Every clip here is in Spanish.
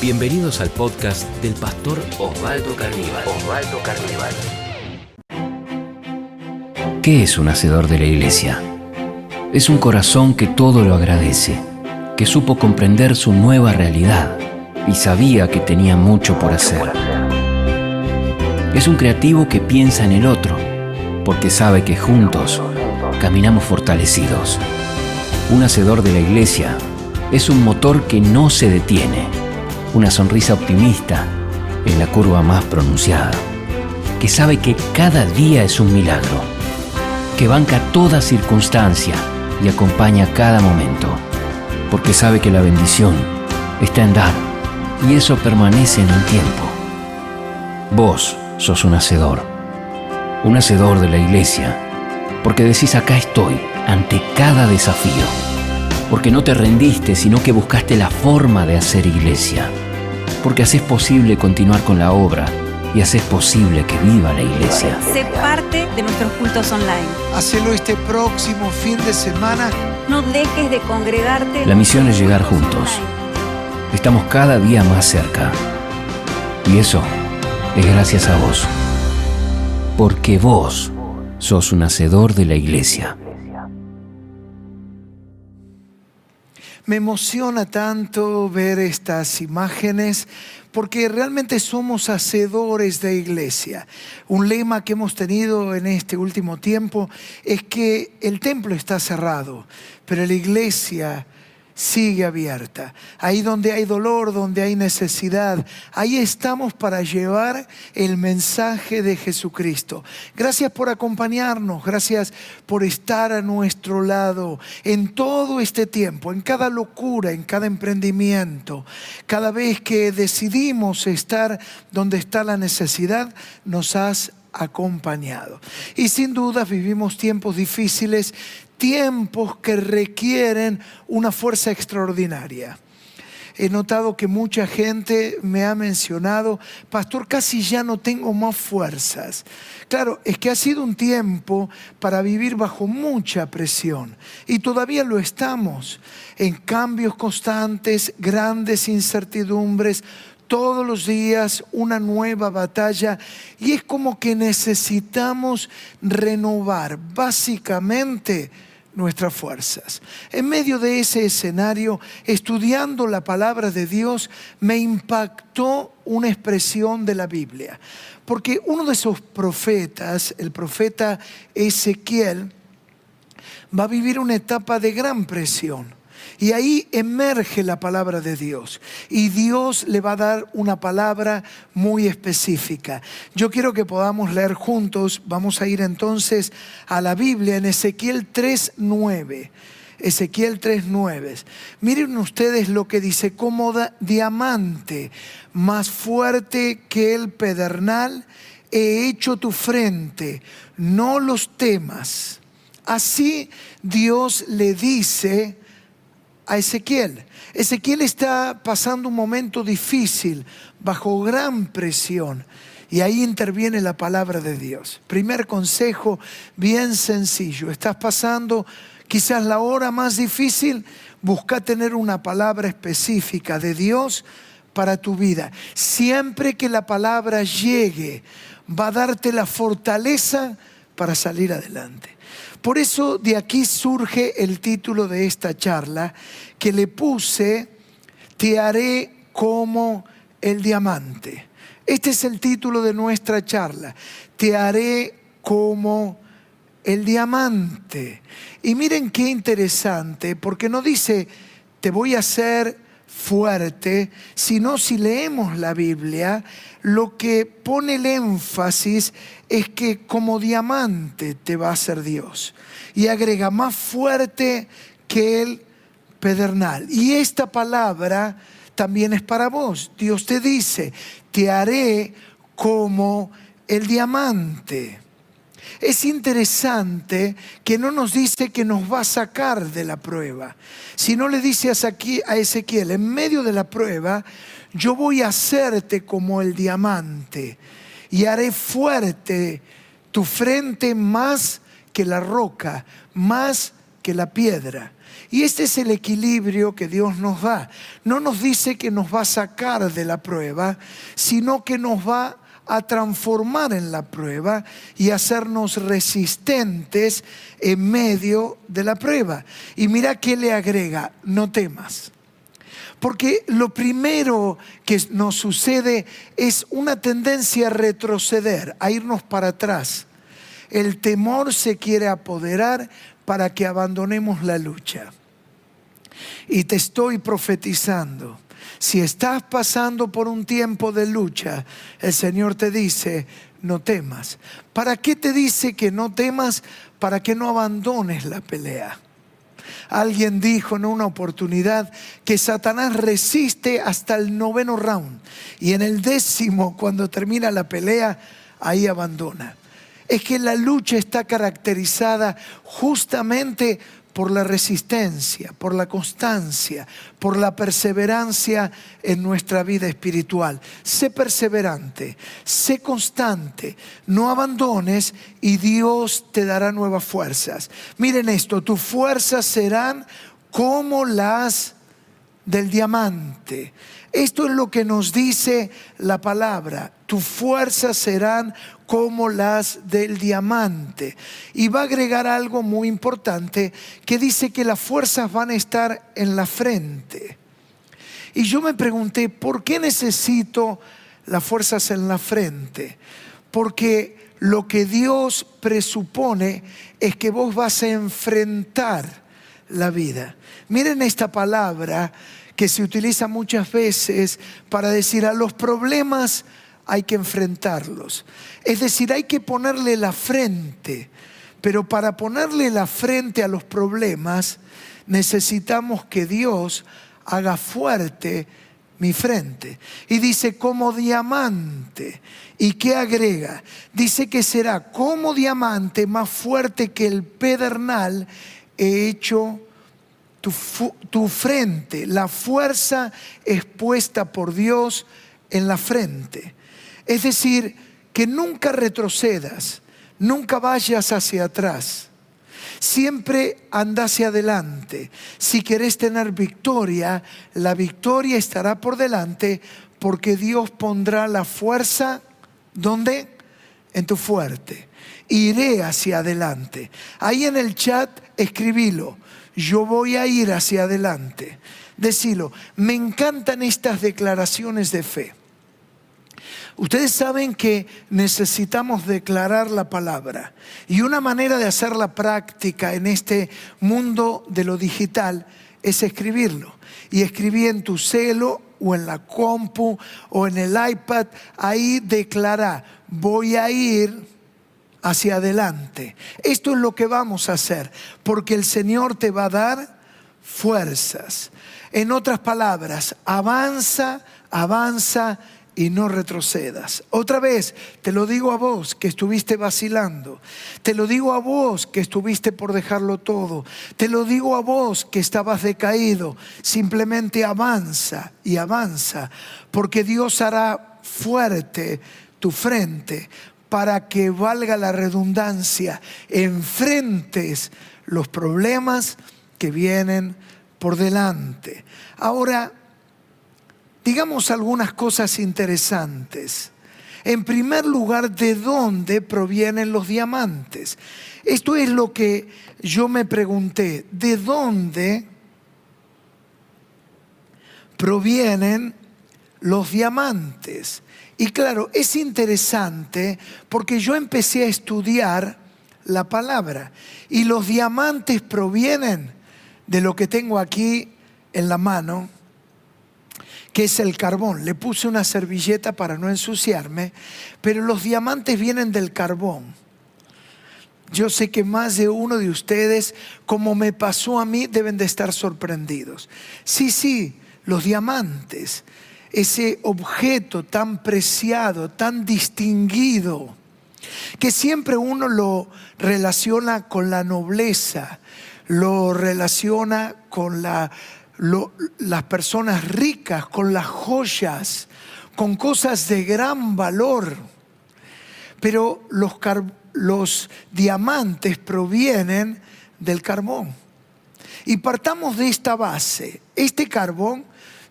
Bienvenidos al podcast del pastor Osvaldo Carníbal. Osvaldo Carníbal. ¿Qué es un hacedor de la iglesia? Es un corazón que todo lo agradece, que supo comprender su nueva realidad y sabía que tenía mucho por hacer. Es un creativo que piensa en el otro, porque sabe que juntos caminamos fortalecidos. Un hacedor de la iglesia es un motor que no se detiene, una sonrisa optimista en la curva más pronunciada, que sabe que cada día es un milagro, que banca toda circunstancia y acompaña cada momento, porque sabe que la bendición está en dar y eso permanece en el tiempo. Vos sos un hacedor, un hacedor de la iglesia, porque decís acá estoy ante cada desafío, porque no te rendiste, sino que buscaste la forma de hacer iglesia, porque haces posible continuar con la obra y haces posible que viva la iglesia. Sé parte de nuestros cultos online. Hacelo este próximo fin de semana. No dejes de congregarte. La misión es llegar juntos. Estamos cada día más cerca. Y eso es gracias a vos. Porque vos sos un hacedor de la iglesia. Me emociona tanto ver estas imágenes porque realmente somos hacedores de iglesia. Un lema que hemos tenido en este último tiempo es que el templo está cerrado, pero la iglesia sigue abierta. Ahí donde hay dolor, donde hay necesidad, ahí estamos para llevar el mensaje de Jesucristo. Gracias por acompañarnos, gracias por estar a nuestro lado en todo este tiempo, en cada locura, en cada emprendimiento. Cada vez que decidimos estar donde está la necesidad, nos has acompañado. Y sin duda vivimos tiempos difíciles, tiempos que requieren una fuerza extraordinaria. He notado que mucha gente me ha mencionado, pastor, casi ya no tengo más fuerzas. Claro, es que ha sido un tiempo para vivir bajo mucha presión y todavía lo estamos, en cambios constantes, grandes incertidumbres, todos los días una nueva batalla y es como que necesitamos renovar básicamente nuestras fuerzas. En medio de ese escenario, estudiando la palabra de Dios, me impactó una expresión de la Biblia. Porque uno de esos profetas, el profeta Ezequiel, va a vivir una etapa de gran presión. Y ahí emerge la palabra de Dios. Y Dios le va a dar una palabra muy específica. Yo quiero que podamos leer juntos. Vamos a ir entonces a la Biblia en Ezequiel 3.9. Ezequiel 3.9. Miren ustedes lo que dice, como diamante más fuerte que el pedernal, he hecho tu frente, no los temas. Así Dios le dice a Ezequiel. Ezequiel está pasando un momento difícil, bajo gran presión. Y ahí interviene la palabra de Dios. Primer consejo, bien sencillo. Estás pasando quizás la hora más difícil, busca tener una palabra específica de Dios para tu vida. Siempre que la palabra llegue, va a darte la fortaleza para salir adelante. Por eso de aquí surge el título de esta charla que le puse, Te haré como el diamante. Este es el título de nuestra charla, Te haré como el diamante. Y miren qué interesante, porque no dice, te voy a hacer fuerte, sino si leemos la Biblia, lo que pone el énfasis es que como diamante te va a hacer Dios. Y agrega más fuerte que el pedernal. Y esta palabra también es para vos. Dios te dice, te haré como el diamante. Es interesante que no nos dice que nos va a sacar de la prueba, sino le dice a Ezequiel, en medio de la prueba, yo voy a hacerte como el diamante y haré fuerte tu frente más que la roca, más que la piedra. Y este es el equilibrio que Dios nos da. No nos dice que nos va a sacar de la prueba, sino que nos va a transformar en la prueba y hacernos resistentes en medio de la prueba. Y mira qué le agrega, no temas. Porque lo primero que nos sucede es una tendencia a retroceder, a irnos para atrás. El temor se quiere apoderar para que abandonemos la lucha. Y te estoy profetizando. Si estás pasando por un tiempo de lucha, el Señor te dice, no temas. ¿Para qué te dice que no temas? Para que no abandones la pelea. Alguien dijo en una oportunidad que Satanás resiste hasta el noveno round y en el décimo, cuando termina la pelea, ahí abandona. Es que la lucha está caracterizada justamente por la resistencia, por la constancia, por la perseverancia en nuestra vida espiritual. Sé perseverante, sé constante, no abandones y Dios te dará nuevas fuerzas. Miren esto, tus fuerzas serán como las del diamante. Esto es lo que nos dice la palabra. Tus fuerzas serán como las del diamante. Y va a agregar algo muy importante que dice que las fuerzas van a estar en la frente. Y yo me pregunté, ¿por qué necesito las fuerzas en la frente? Porque lo que Dios presupone es que vos vas a enfrentar la vida. Miren esta palabra que se utiliza muchas veces para decir a los problemas hay que enfrentarlos. Es decir, hay que ponerle la frente, pero para ponerle la frente a los problemas necesitamos que Dios haga fuerte mi frente. Y dice como diamante. ¿Y qué agrega? Dice que será como diamante más fuerte que el pedernal he hecho tu, tu frente. La fuerza es puesta por Dios en la frente. Es decir, que nunca retrocedas, nunca vayas hacia atrás. Siempre anda hacia adelante. Si querés tener victoria, la victoria estará por delante porque Dios pondrá la fuerza, ¿dónde? En tu fuerte. Iré hacia adelante. Ahí en el chat escribilo. Yo voy a ir hacia adelante. Decilo. Me encantan estas declaraciones de fe. Ustedes saben que necesitamos declarar la palabra y una manera de hacerla práctica en este mundo de lo digital es escribirlo. Y escribí en tu celo o en la compu o en el iPad, ahí declara, voy a ir hacia adelante. Esto es lo que vamos a hacer, porque el Señor te va a dar fuerzas. En otras palabras, avanza, avanza y no retrocedas. Otra vez, te lo digo a vos que estuviste vacilando. Te lo digo a vos que estuviste por dejarlo todo. Te lo digo a vos que estabas decaído. Simplemente avanza y avanza, porque Dios hará fuerte tu frente para que valga la redundancia, enfrentes los problemas que vienen por delante. Ahora, digamos algunas cosas interesantes. En primer lugar, ¿de dónde provienen los diamantes? Esto es lo que yo me pregunté. ¿De dónde provienen los diamantes? Y claro, es interesante porque yo empecé a estudiar la palabra y los diamantes provienen de lo que tengo aquí en la mano que es el carbón. Le puse una servilleta para no ensuciarme, pero los diamantes vienen del carbón. Yo sé que más de uno de ustedes, como me pasó a mí, deben de estar sorprendidos. Sí, sí, los diamantes, ese objeto tan preciado, tan distinguido, que siempre uno lo relaciona con la nobleza, lo relaciona con la las personas ricas con las joyas, con cosas de gran valor. Pero los, diamantes provienen del carbón. Y partamos de esta base. Este carbón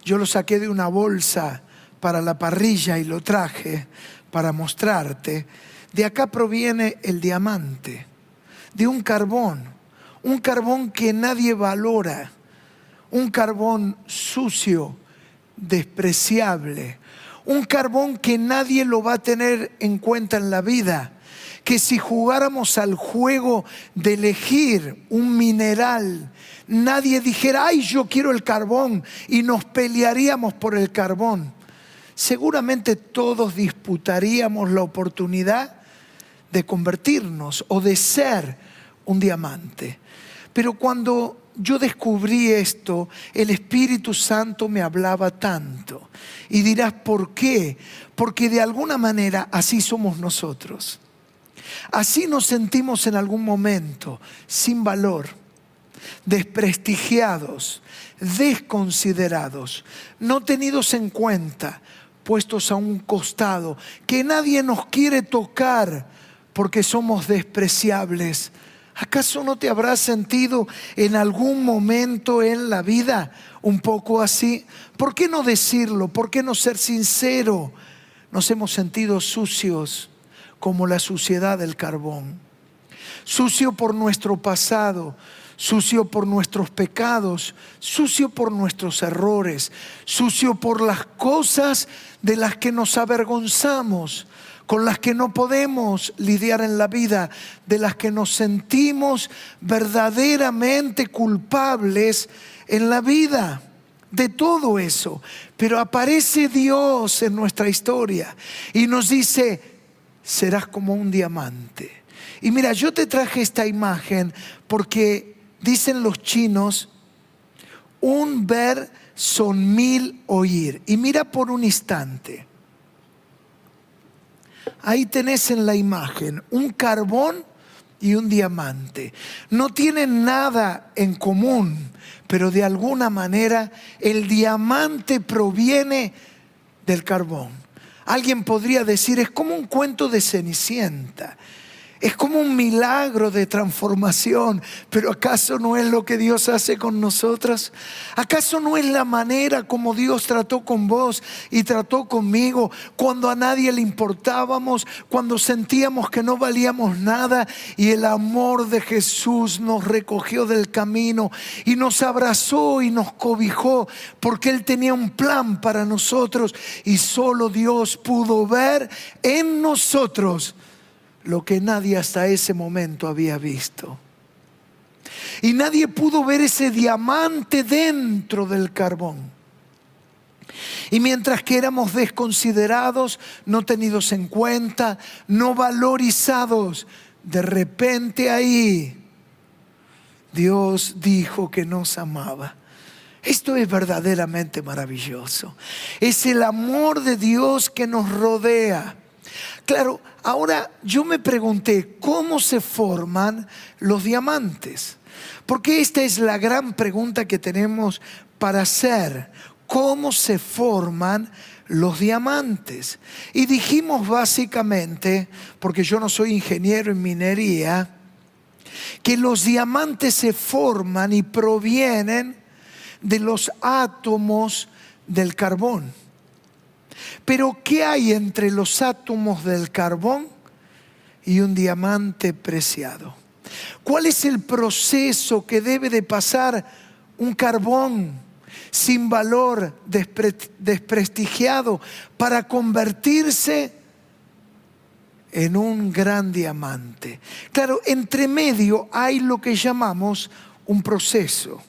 yo lo saqué de una bolsa para la parrilla y lo traje para mostrarte. De acá proviene el diamante, de un carbón, un carbón que nadie valora, un carbón sucio, despreciable, un carbón que nadie lo va a tener en cuenta en la vida que si jugáramos al juego de elegir un mineral, nadie dijera, ay, yo quiero el carbón y nos pelearíamos por el carbón. Seguramente todos disputaríamos la oportunidad de convertirnos o de ser un diamante. Pero cuando yo descubrí esto, el Espíritu Santo me hablaba tanto. Y dirás, ¿por qué? Porque de alguna manera así somos nosotros. Así nos sentimos en algún momento, sin valor, desprestigiados, desconsiderados, no tenidos en cuenta, puestos a un costado, que nadie nos quiere tocar porque somos despreciables. ¿Acaso no te habrás sentido en algún momento en la vida un poco así? ¿Por qué no decirlo? ¿Por qué no ser sincero? Nos hemos sentido sucios como la suciedad del carbón. Sucio por nuestro pasado, sucio por nuestros pecados, sucio por nuestros errores, sucio por las cosas de las que nos avergonzamos, con las que no podemos lidiar en la vida, de las que nos sentimos verdaderamente culpables en la vida de todo eso. Pero aparece Dios en nuestra historia y nos dice, serás como un diamante. Y mira, yo te traje esta imagen porque dicen los chinos, un ver son mil oír. Y mira por un instante. Ahí tenés en la imagen un carbón y un diamante. No tienen nada en común, pero de alguna manera el diamante proviene del carbón. Alguien podría decir, es como un cuento de Cenicienta. Es como un milagro de transformación, pero ¿acaso no es lo que Dios hace con nosotras? ¿Acaso no es la manera como Dios trató con vos y trató conmigo cuando a nadie le importábamos, cuando sentíamos que no valíamos nada y el amor de Jesús nos recogió del camino y nos abrazó y nos cobijó porque Él tenía un plan para nosotros y solo Dios pudo ver en nosotros lo que nadie hasta ese momento había visto. Y nadie pudo ver ese diamante dentro del carbón. Y mientras que éramos desconsiderados, no tenidos en cuenta, no valorizados, de repente ahí Dios dijo que nos amaba. Esto es verdaderamente maravilloso. Es el amor de Dios que nos rodea. Claro, ahora yo me pregunté, ¿cómo se forman los diamantes? Porque esta es la gran pregunta que tenemos para hacer. ¿Cómo se forman los diamantes? Y dijimos básicamente, porque yo no soy ingeniero en minería, que los diamantes se forman y provienen de los átomos del carbón. Pero ¿qué hay entre los átomos del carbón y un diamante preciado? ¿Cuál es el proceso que debe de pasar un carbón sin valor, desprestigiado, para convertirse en un gran diamante? Claro, entre medio hay lo que llamamos un proceso.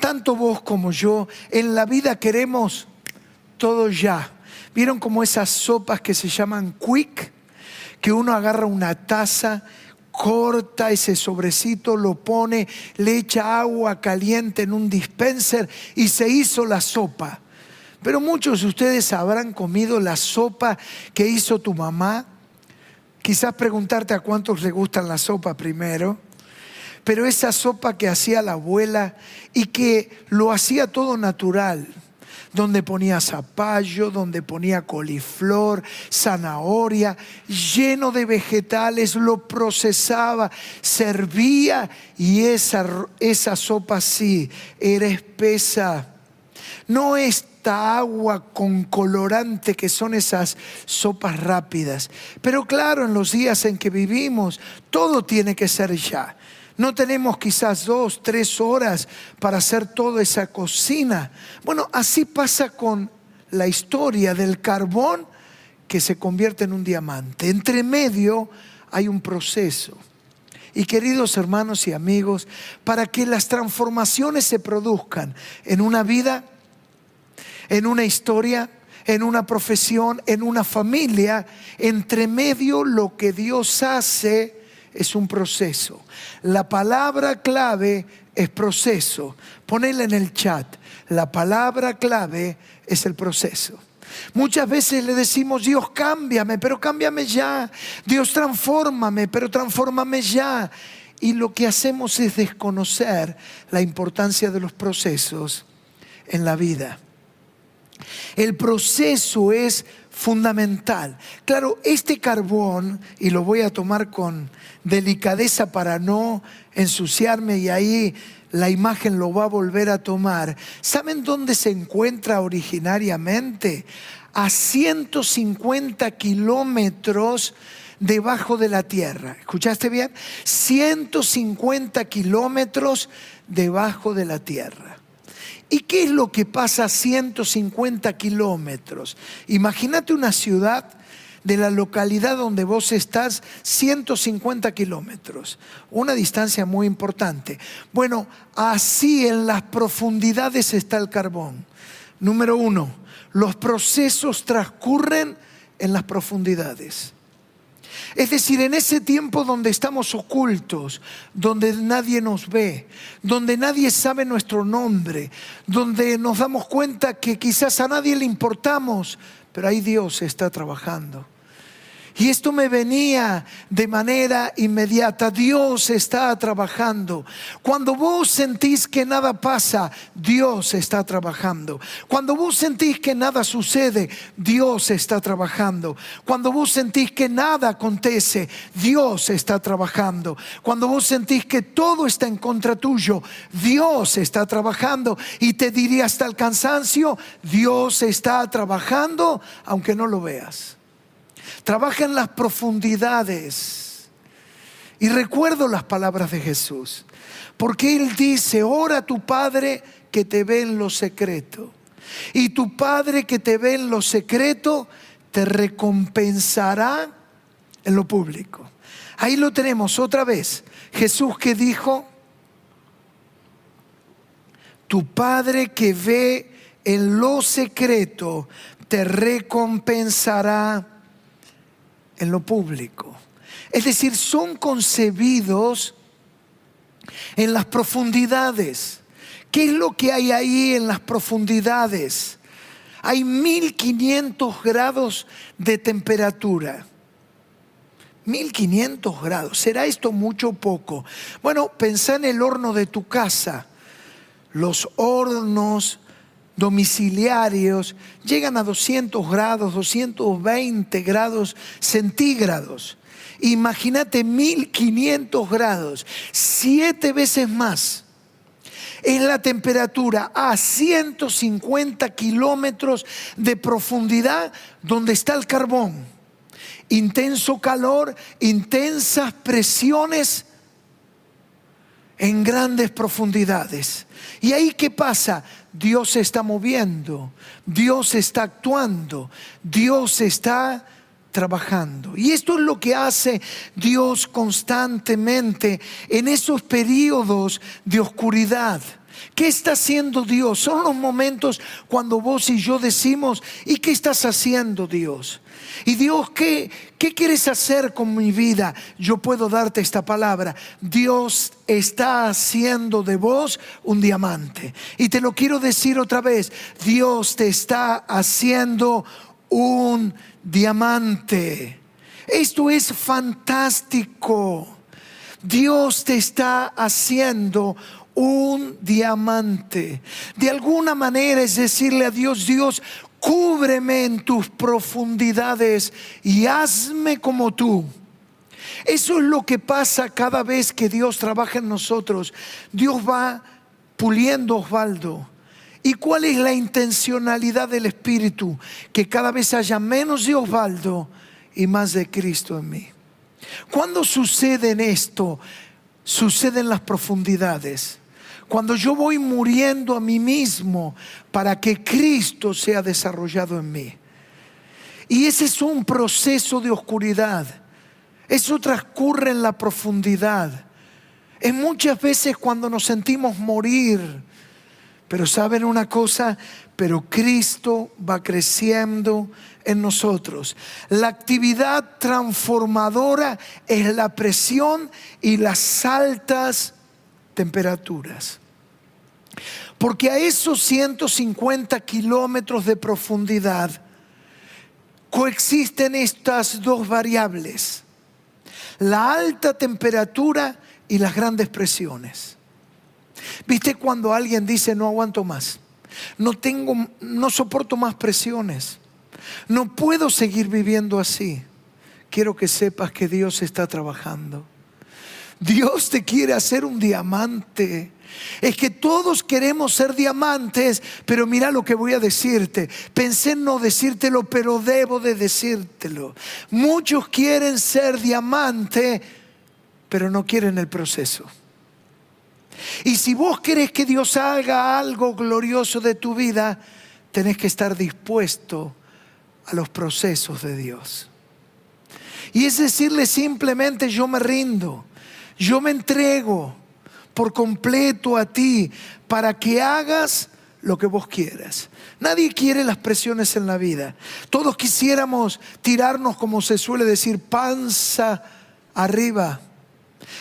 Tanto vos como yo en la vida queremos todo ya. ¿Vieron como esas sopas que se llaman quick? Que uno agarra una taza, corta ese sobrecito, lo pone, le echa agua caliente en un dispenser y se hizo la sopa. Pero muchos de ustedes habrán comido la sopa que hizo tu mamá. Quizás preguntarte a cuántos le gustan la sopa primero. Pero esa sopa que hacía la abuela y que lo hacía todo natural donde ponía zapallo, donde ponía coliflor, zanahoria, lleno de vegetales, lo procesaba, servía y esa, esa sopa sí era espesa. No esta agua con colorante que son esas sopas rápidas. Pero claro, en los días en que vivimos, todo tiene que ser ya. No tenemos quizás dos, tres horas para hacer toda esa cocina. Bueno, así pasa con la historia del carbón que se convierte en un diamante. Entre medio hay un proceso. Y queridos hermanos y amigos, para que las transformaciones se produzcan en una vida, en una historia, en una profesión, en una familia, entre medio lo que Dios hace es un proceso. La palabra clave es proceso. Ponela en el chat. La palabra clave es el proceso. Muchas veces le decimos, Dios cámbiame, pero cámbiame ya. Dios transfórmame, pero transfórmame ya. Y lo que hacemos es desconocer la importancia de los procesos en la vida. El proceso es fundamental. Claro, este carbón, y lo voy a tomar con delicadeza para no ensuciarme y ahí la imagen lo va a volver a tomar. ¿Saben dónde se encuentra originariamente? A 150 kilómetros debajo de la tierra. ¿Escuchaste bien? 150 kilómetros debajo de la tierra. ¿Y qué es lo que pasa a 150 kilómetros? Imagínate una ciudad de la localidad donde vos estás 150 kilómetros, una distancia muy importante. Bueno, así en las profundidades está el carbón. Número uno, los procesos transcurren en las profundidades. Es decir, en ese tiempo donde estamos ocultos, donde nadie nos ve, donde nadie sabe nuestro nombre, donde nos damos cuenta que quizás a nadie le importamos, pero ahí Dios está trabajando. Y esto me venía de manera inmediata. Dios está trabajando. Cuando vos sentís que nada pasa, Dios está trabajando. Cuando vos sentís que nada sucede, Dios está trabajando. Cuando vos sentís que nada acontece, Dios está trabajando. Cuando vos sentís que todo está en contra tuyo, Dios está trabajando. Y te diría hasta el cansancio, Dios está trabajando aunque no lo veas. Trabaja en las profundidades. Y recuerdo las palabras de Jesús, porque Él dice, ora a tu Padre que te ve en lo secreto. Y tu Padre que te ve en lo secreto te recompensará en lo público. Ahí lo tenemos otra vez. Jesús que dijo, tu Padre que ve en lo secreto te recompensará en lo público. Es decir, son concebidos en las profundidades. ¿Qué es lo que hay ahí en las profundidades? Hay 1500 grados de temperatura. 1500 grados. ¿Será esto mucho o poco? Bueno, pensá en el horno de tu casa. Los hornos domiciliarios llegan a 200 grados, 220 grados centígrados. Imagínate 1500 grados, siete veces más. Es la temperatura a 150 kilómetros de profundidad donde está el carbón. Intenso calor, intensas presiones en grandes profundidades. ¿Y ahí qué pasa? Dios se está moviendo, Dios está actuando, Dios está trabajando. Y esto es lo que hace Dios constantemente en esos periodos de oscuridad. ¿Qué está haciendo Dios? Son los momentos cuando vos y yo decimos, ¿y qué estás haciendo Dios? Y Dios, ¿qué, ¿qué quieres hacer con mi vida? Yo puedo darte esta palabra. Dios está haciendo de vos un diamante. Y te lo quiero decir otra vez. Dios te está haciendo un diamante. Esto es fantástico. Dios te está haciendo un diamante. De alguna manera es decirle a Dios, Dios, cúbreme en tus profundidades y hazme como tú. Eso es lo que pasa cada vez que Dios trabaja en nosotros. Dios va puliendo Osvaldo. ¿Y cuál es la intencionalidad del Espíritu? Que cada vez haya menos de Osvaldo y más de Cristo en mí. ¿Cuándo sucede en esto? Sucede en las profundidades. Cuando yo voy muriendo a mí mismo para que Cristo sea desarrollado en mí. Y ese es un proceso de oscuridad. Eso transcurre en la profundidad. Es muchas veces cuando nos sentimos morir. Pero saben una cosa, pero Cristo va creciendo en nosotros. La actividad transformadora es la presión y las altas temperaturas. Porque a esos 150 kilómetros de profundidad coexisten estas dos variables, la alta temperatura y las grandes presiones. ¿Viste cuando alguien dice no aguanto más? No tengo no soporto más presiones. No puedo seguir viviendo así. Quiero que sepas que Dios está trabajando. Dios te quiere hacer un diamante. Es que todos queremos ser diamantes, pero mira lo que voy a decirte. Pensé en no decírtelo, pero debo de decírtelo. Muchos quieren ser diamante, pero no quieren el proceso. Y si vos querés que Dios haga algo glorioso de tu vida, tenés que estar dispuesto a los procesos de Dios. Y es decirle simplemente yo me rindo. Yo me entrego por completo a ti para que hagas lo que vos quieras. Nadie quiere las presiones en la vida. Todos quisiéramos tirarnos, como se suele decir, panza arriba.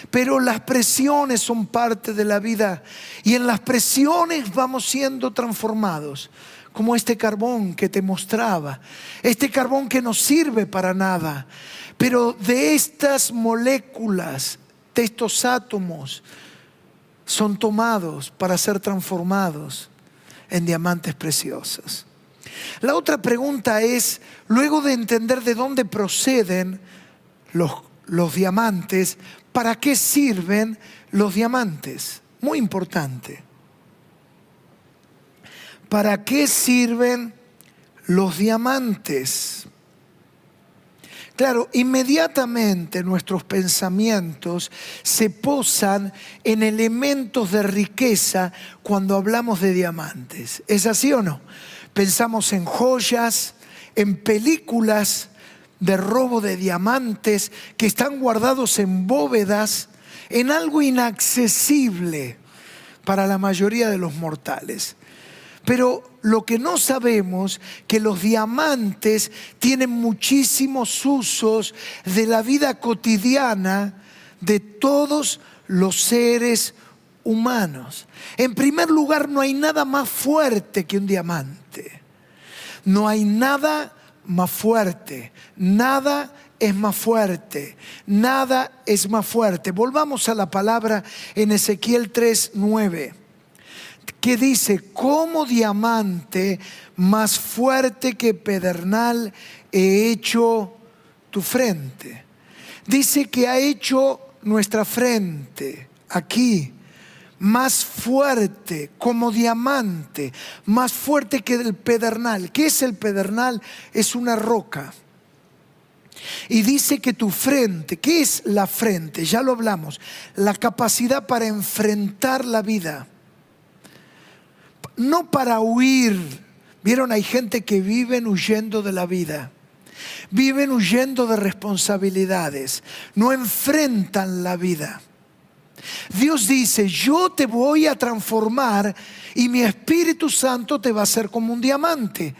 Pero las presiones son parte de la vida y en las presiones vamos siendo transformados, como este carbón que te mostraba, este carbón que no sirve para nada, pero de estas moléculas estos átomos son tomados para ser transformados en diamantes preciosos. La otra pregunta es, luego de entender de dónde proceden los, los diamantes, ¿para qué sirven los diamantes? Muy importante. ¿Para qué sirven los diamantes? Claro, inmediatamente nuestros pensamientos se posan en elementos de riqueza cuando hablamos de diamantes. ¿Es así o no? Pensamos en joyas, en películas de robo de diamantes que están guardados en bóvedas, en algo inaccesible para la mayoría de los mortales. Pero lo que no sabemos, que los diamantes tienen muchísimos usos de la vida cotidiana de todos los seres humanos. En primer lugar, no hay nada más fuerte que un diamante. No hay nada más fuerte. Nada es más fuerte. Nada es más fuerte. Volvamos a la palabra en Ezequiel 3, 9 que dice, como diamante más fuerte que pedernal he hecho tu frente. Dice que ha hecho nuestra frente aquí más fuerte como diamante, más fuerte que el pedernal. ¿Qué es el pedernal? Es una roca. Y dice que tu frente, ¿qué es la frente? Ya lo hablamos, la capacidad para enfrentar la vida no para huir. Vieron, hay gente que viven huyendo de la vida. Viven huyendo de responsabilidades. No enfrentan la vida. Dios dice, yo te voy a transformar y mi Espíritu Santo te va a hacer como un diamante.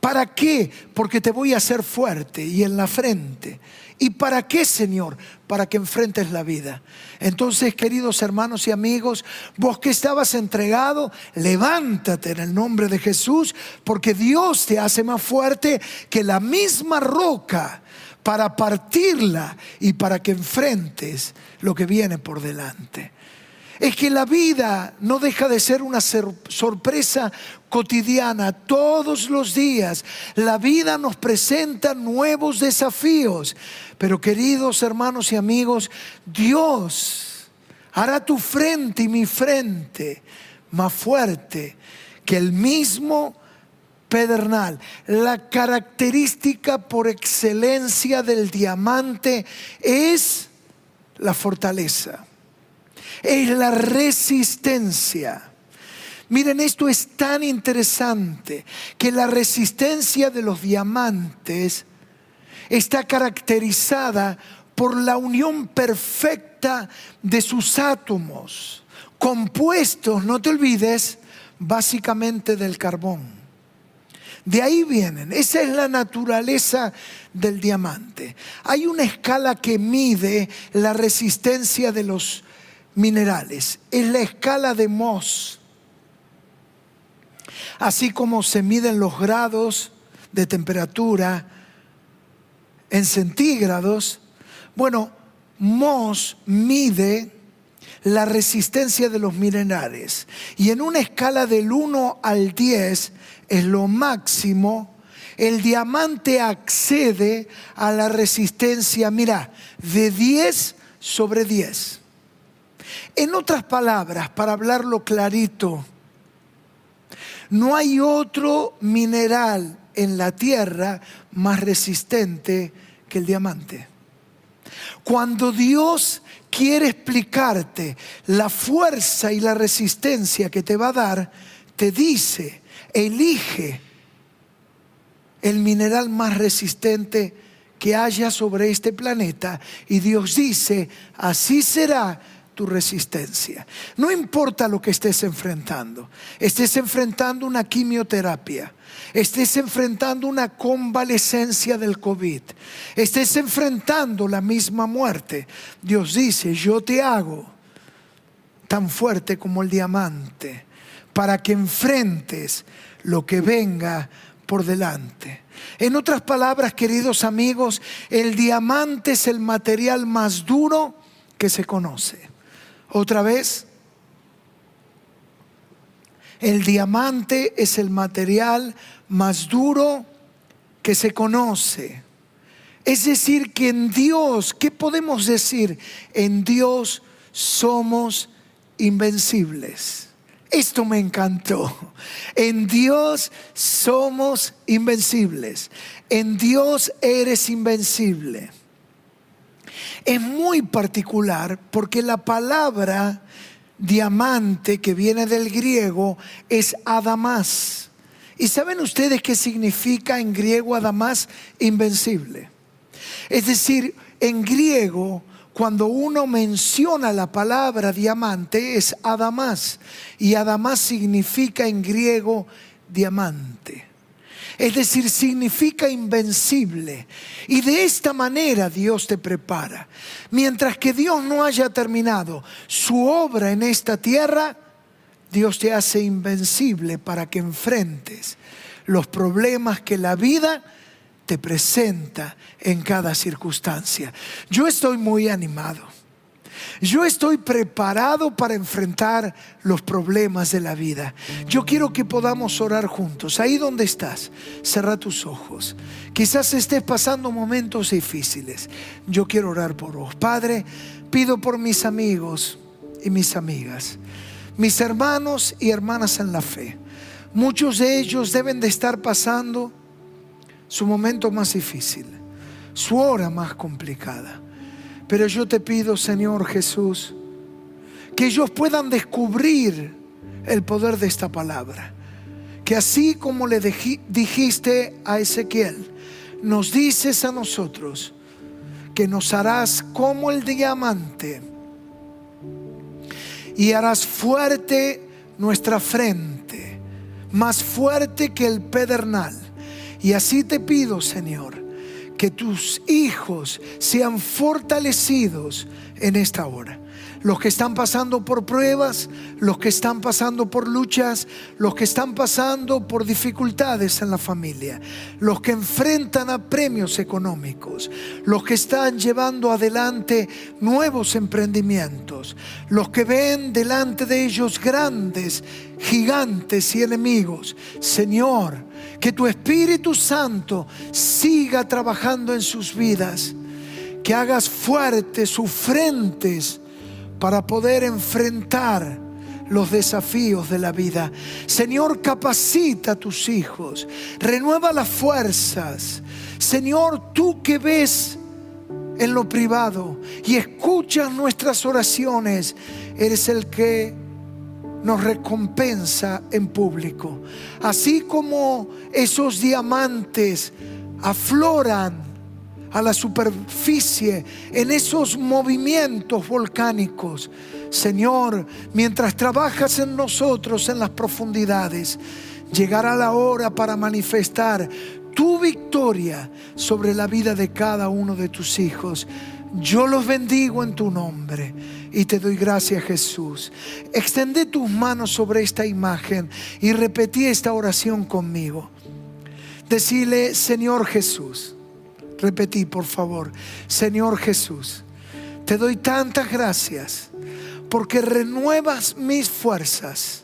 ¿Para qué? Porque te voy a hacer fuerte y en la frente. ¿Y para qué, Señor? Para que enfrentes la vida. Entonces, queridos hermanos y amigos, vos que estabas entregado, levántate en el nombre de Jesús, porque Dios te hace más fuerte que la misma roca para partirla y para que enfrentes lo que viene por delante. Es que la vida no deja de ser una sorpresa cotidiana. Todos los días la vida nos presenta nuevos desafíos. Pero queridos hermanos y amigos, Dios hará tu frente y mi frente más fuerte que el mismo pedernal. La característica por excelencia del diamante es la fortaleza es la resistencia. Miren, esto es tan interesante que la resistencia de los diamantes está caracterizada por la unión perfecta de sus átomos, compuestos, no te olvides, básicamente del carbón. De ahí vienen, esa es la naturaleza del diamante. Hay una escala que mide la resistencia de los minerales. Es la escala de Mohs. Así como se miden los grados de temperatura en centígrados, bueno, Mohs mide la resistencia de los minerales. Y en una escala del 1 al 10 es lo máximo, el diamante accede a la resistencia, mira, de 10 sobre 10. En otras palabras, para hablarlo clarito, no hay otro mineral en la tierra más resistente que el diamante. Cuando Dios quiere explicarte la fuerza y la resistencia que te va a dar, te dice, elige el mineral más resistente que haya sobre este planeta y Dios dice, así será tu resistencia. No importa lo que estés enfrentando, estés enfrentando una quimioterapia, estés enfrentando una convalescencia del COVID, estés enfrentando la misma muerte. Dios dice, yo te hago tan fuerte como el diamante para que enfrentes lo que venga por delante. En otras palabras, queridos amigos, el diamante es el material más duro que se conoce. Otra vez, el diamante es el material más duro que se conoce. Es decir, que en Dios, ¿qué podemos decir? En Dios somos invencibles. Esto me encantó. En Dios somos invencibles. En Dios eres invencible es muy particular porque la palabra diamante que viene del griego es adamás. ¿Y saben ustedes qué significa en griego adamás? Invencible. Es decir, en griego, cuando uno menciona la palabra diamante, es adamás. Y adamás significa en griego diamante. Es decir, significa invencible. Y de esta manera Dios te prepara. Mientras que Dios no haya terminado su obra en esta tierra, Dios te hace invencible para que enfrentes los problemas que la vida te presenta en cada circunstancia. Yo estoy muy animado. Yo estoy preparado para enfrentar los problemas de la vida. Yo quiero que podamos orar juntos. Ahí donde estás, cerra tus ojos. Quizás estés pasando momentos difíciles. Yo quiero orar por vos. Padre, pido por mis amigos y mis amigas, mis hermanos y hermanas en la fe. Muchos de ellos deben de estar pasando su momento más difícil, su hora más complicada. Pero yo te pido, Señor Jesús, que ellos puedan descubrir el poder de esta palabra. Que así como le dijiste a Ezequiel, nos dices a nosotros que nos harás como el diamante y harás fuerte nuestra frente, más fuerte que el pedernal. Y así te pido, Señor, que tus hijos sean fortalecidos en esta hora los que están pasando por pruebas, los que están pasando por luchas, los que están pasando por dificultades en la familia, los que enfrentan a premios económicos, los que están llevando adelante nuevos emprendimientos, los que ven delante de ellos grandes, gigantes y enemigos. Señor, que tu Espíritu Santo siga trabajando en sus vidas, que hagas fuertes sus frentes para poder enfrentar los desafíos de la vida. Señor, capacita a tus hijos, renueva las fuerzas. Señor, tú que ves en lo privado y escuchas nuestras oraciones, eres el que nos recompensa en público. Así como esos diamantes afloran a la superficie, en esos movimientos volcánicos. Señor, mientras trabajas en nosotros en las profundidades, llegará la hora para manifestar tu victoria sobre la vida de cada uno de tus hijos. Yo los bendigo en tu nombre y te doy gracias Jesús. Extende tus manos sobre esta imagen y repetí esta oración conmigo. Decirle, Señor Jesús, Repetí, por favor. Señor Jesús, te doy tantas gracias porque renuevas mis fuerzas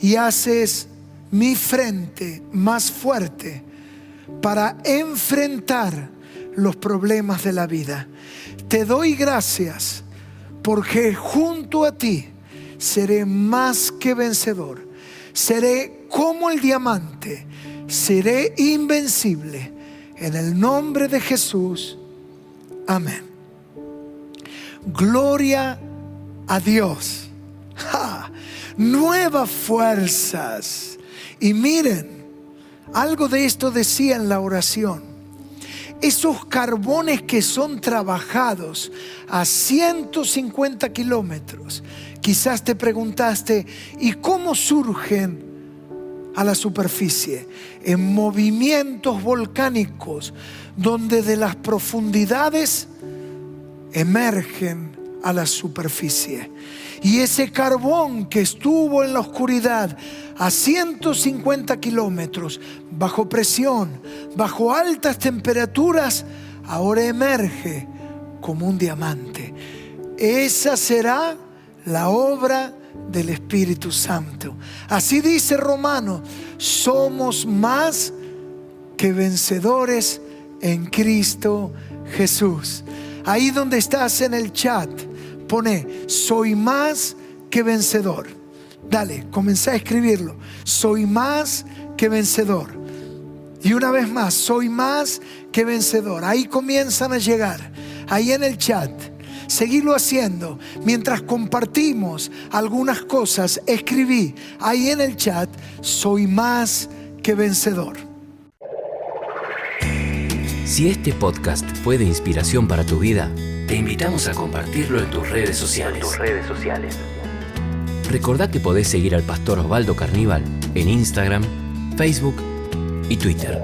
y haces mi frente más fuerte para enfrentar los problemas de la vida. Te doy gracias porque junto a ti seré más que vencedor. Seré como el diamante, seré invencible en el nombre de Jesús. Amén. Gloria a Dios. Nuevas fuerzas. Y miren, algo de esto decía en la oración. Esos carbones que son trabajados a 150 kilómetros. Quizás te preguntaste, ¿y cómo surgen a la superficie, en movimientos volcánicos, donde de las profundidades emergen a la superficie. Y ese carbón que estuvo en la oscuridad a 150 kilómetros, bajo presión, bajo altas temperaturas, ahora emerge como un diamante. Esa será la obra del Espíritu Santo. Así dice Romano, somos más que vencedores en Cristo Jesús. Ahí donde estás en el chat, pone, soy más que vencedor. Dale, comencé a escribirlo. Soy más que vencedor. Y una vez más, soy más que vencedor. Ahí comienzan a llegar. Ahí en el chat seguirlo haciendo. Mientras compartimos algunas cosas, escribí ahí en el chat, soy más que vencedor. Si este podcast fue de inspiración para tu vida, te invitamos a compartirlo en tus redes sociales. Tus redes sociales. Recordá que podés seguir al pastor Osvaldo Carníbal en Instagram, Facebook y Twitter.